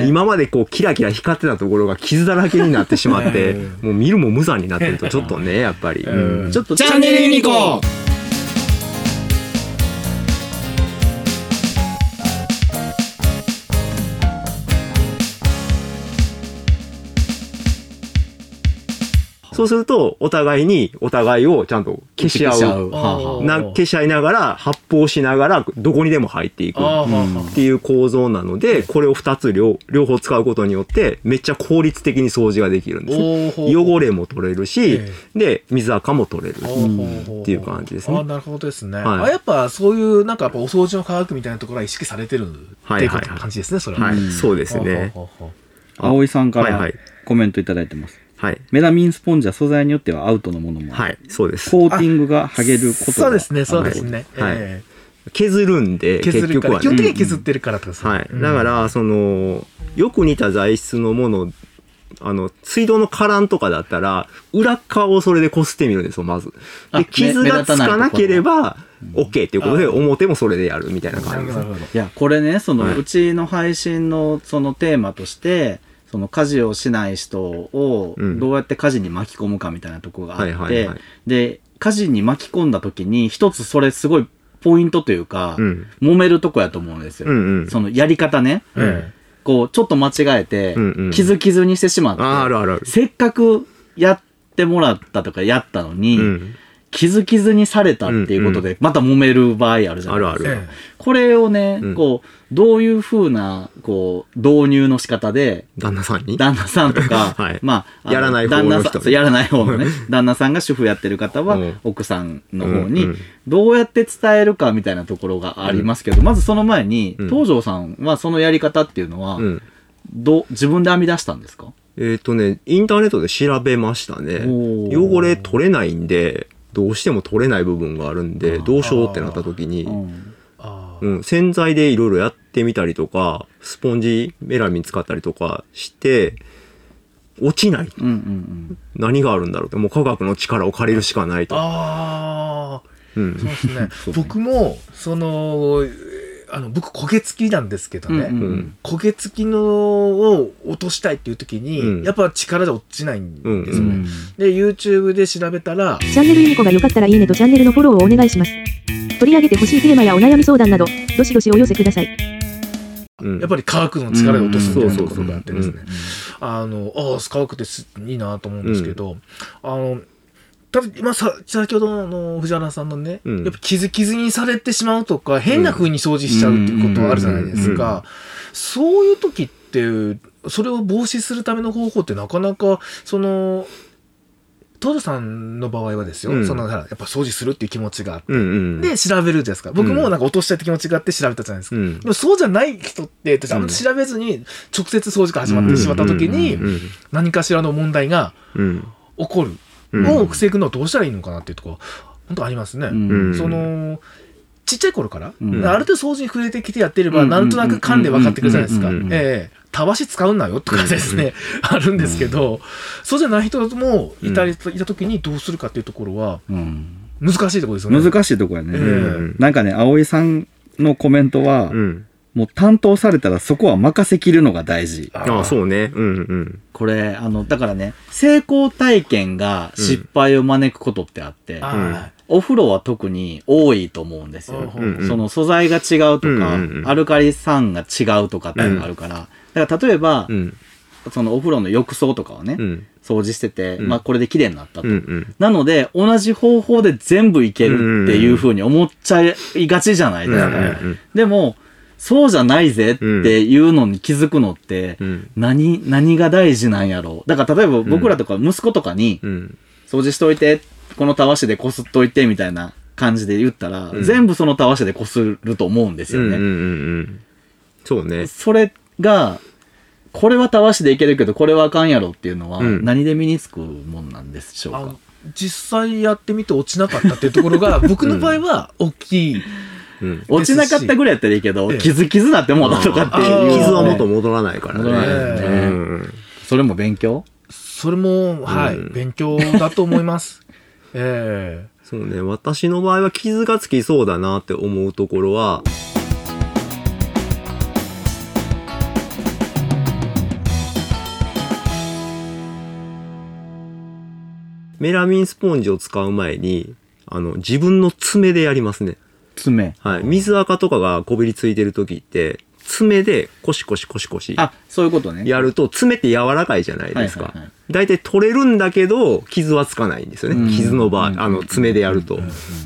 ね。今までこうキラキラ光ってたところが傷だらけになってしまって、もう見るも無残になってるとちょっとね、やっぱり。うんちょっとチャンネルユニコーンそうすると、お互いに、お互いをちゃんと消し合う。はあはあな消し合いながら、発砲しながら、どこにでも入っていく。あーはあはっていう構造なので、これを2つ両両方使うことによって、めっちゃ効率的に掃除ができるんですね。おー汚れも取れるしえ、で、水垢も取れる。っていう感じですねあなるほどですね。はいあやっぱそういうなんかやっぱお掃除の科学みたいなところは意識されてるってはいはいはい感じですね、それは。はい、そうですね。ほうほうほう葵さんからはいはいコメントいただいてます。はい。メラミンスポンジは素材によってはアウトのものもある。はい、そうです。コーティングが剥げることがそうですね、そうですね。はいえ削るんで、え削るから、結局はね。基本的に削ってるからとですねはい。うんだから、その、よく似た材質のもの、あの、水道のカランとかだったら、裏側をそれでこすってみるんですよ、まず。あで、傷がつかなければ、OK っていうことで、あ表もそれでやるみたいなな感じです。いや、これね、その、はいうちの配信のそのテーマとして、その家事をしない人をうんどうやって家事に巻き込むかみたいなところがあって、で、家事に巻き込んだ時に一つそれすごいポイントというか、うん。揉めるとこやと思うんですよ。うんうん。そのやり方ね。えこう、ちょっと間違えてうんうん、傷傷にしてしまって。せっかくやってもらったとかやったのに、うん。傷傷にされたっていうことで、また揉める場合あるじゃないですか。あるある。えこれをね、うん。こう、どういう風な、こう、導入の仕方で、旦那さんに？旦那さんとか、はい。まあやらない方の人旦那さんやらない方のね、旦那さんが主婦やってる方は、うん。奥さんの方にどうやって伝えるかみたいなところがありますけど、まずその前に、うん。東條さんはそのやり方っていうのは、うん。どう、自分で編み出したんですか？えっ、とね、インターネットで調べましたね。汚れ取れないんで、どうしても取れない部分があるんで、どうしようってなった時に、うん。洗剤でいろいろやってみたりとか、スポンジ、メラミン使ったりとかして、落ちない。うんうん何があるんだろうって、もう科学の力を借りるしかないと。ああ、うんそう。ですね。僕も、その、あの、僕焦げ付きなんですけどうん。ね。うんうんうん焦げ付きのを落としたいっていう時に、うんやっぱ力じゃ落ちないんですよね。うんで、YouTube で調べたら、チャンネルユニコがよかったらいいねとチャンネルのフォローをお願いします。取り上げてほしいテーマやお悩み相談など、どしどしお寄せください。うんやっぱり科学の力で落とすみたいなところうんがあってですね。あの、ああ、科学ってすいいなと思うんですけど、あの、ただ今さ、先ほどの藤原さんのね、うん。やっぱ傷傷にされてしまうとか、変な風に掃除しちゃうっていうことはあるじゃないですか。そういう時って、それを防止するための方法ってなかなか、その、トドさんの場合はですよ、うん。その、やっぱ掃除するっていう気持ちがあって、うんうん。で、調べるじゃないですか。僕もなんか落としたいって気持ちがあって調べたじゃないですか。うん。でもそうじゃない人って、あんま調べずに直接掃除が始まってしまった時にうん、何かしらの問題がうん。起こるを防ぐのはどうしたらいいのかなっていうところ、本当ありますね。うん。その、ちっちゃい頃から、うん。ある程度掃除に触れてきてやってれば、うん。なんとなく勘で分かってくるじゃないですか。ええ。たわし使うなよとかですね、あるんですけど、そうじゃない人もいたり、いた時にどうするかっていうところは、うん。難しいところですよね。難しいとこやね。え。うん。なんかね、葵さんのコメントは、うん。もう担当されたらそこは任せきるのが大事。ああ、そうね。うんうん。これ、あの、だからね、成功体験が失敗を招くことってあって、あお風呂は特に多いと思うんですよ。うんうんその素材が違うとか、うんうんうんアルカリ酸が違うとかっていうのがあるから、だから例えば、うん。そのお風呂の浴槽とかをね、うん。掃除してて、うんまあこれで綺麗になったと。うんうん。なので、同じ方法で全部いけるっていう風に思っちゃいがちじゃないですか。うんでも、そうじゃないぜっていうのに気づくのって、うん。何、何が大事なんやろう。だから例えば僕らとか息子とかに、うん。掃除しといて、このたわしでこすっといてみたいな感じで言ったら、うん全部そのたわしでこすると思うんですよね。うんうんうんうん。そうね。それが、これはたわしでいけるけど、これはあかんやろっていうのは、うん何で身につくもんなんでしょうか？あの。実際やってみて落ちなかったっていうところが、僕の場合は大きい。落ちなかったぐらいやったらいいけど、傷傷なってもうだとかっていう。傷は元戻らないからね。ねそれも勉強？それも、はい、勉強だと思います。ええそうね、私の場合は傷がつきそうだなって思うところは、メラミンスポンジを使う前に、あの、自分の爪でやりますね。爪。はい。水垢とかがこびりついてる時って、爪でコシコシコシコシあ、そういうことね。やると爪って柔らかいじゃないですか。大体取れるんだけど、傷はつかないんですようんね。傷の場うん合、あの、爪でやると。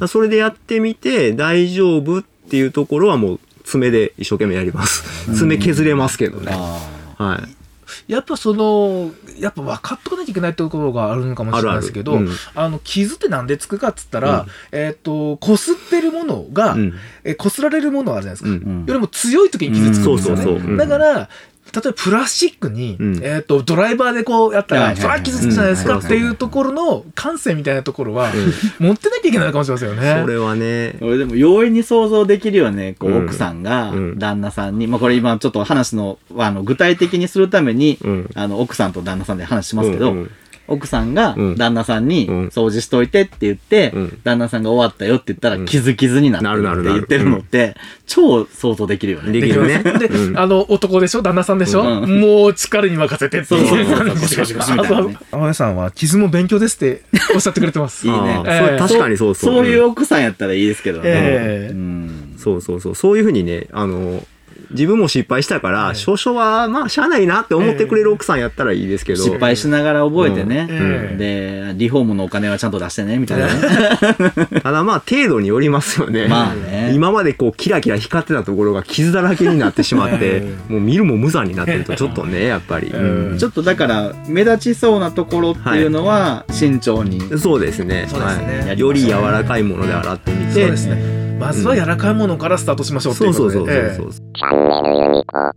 それでやってみて、大丈夫っていうところはもう爪で一生懸命やります。爪削れますけどね。あはい。やっぱその、やっぱ分かっとかなきゃいけないところがあるのかもしれないですけど、ああるあるの、傷ってなんでつくかっつったら、うんえっ、と、擦ってるものが、うん。えー擦られるものあるじゃないですか。うんうんよりも強い時に傷つくんですよね。そうそうそううんだから、例えばプラスチックに、うん。えっ、と、ドライバーでこうやったら、それは傷つくじゃないですか？うんっていうところの感性みたいなところは、持ってなきゃいけないのかもしれませんよね。それはね、俺でも容易に想像できるよね。こう、うん。奥さんがうん。旦那さんに、まあこれ今ちょっと話の、あの、具体的にするために、うん。あの、奥さんと旦那さんで話しますけど、うんうん奥さんがうん。旦那さんにうん。掃除しといてって言って、うん。旦那さんが終わったよって言ったらうん。傷傷になってるなるなるなる。って言ってるのって、超想像できるよね。できるね。で、うん。あの、男でしょ？旦那さんでしょ、うん。もう力に任せてってそう。そうそう感じでゴシゴシゴシみたいなねあと、青江さんは、傷も勉強ですっておっしゃってくれてます。いいね。あーええそれ確かにそうそう。そういう奥さんやったらいいですけどね。ええうん。そうそうそう。そういうふうにね、あの、自分も失敗したから、ええ少々は、まあ、しゃあないなって思ってくれる奥さんやったらいいですけど。失敗しながら覚えてね。うんで、リフォームのお金はちゃんと出してね、みたいなね。ただまあ、程度によりますよね。まあね今までこう、キラキラ光ってたところが傷だらけになってしまってえ、もう見るも無残になってると、ちょっとね、やっぱり。うんちょっとだから、目立ちそうなところっていうのは、慎重に。そうですね。そうですねはいより柔らかいもので洗ってみて。そうですね。まずは柔らかいものからスタートしましょうっていそううことで。そうそうそうええそう。チャンネルユニコーン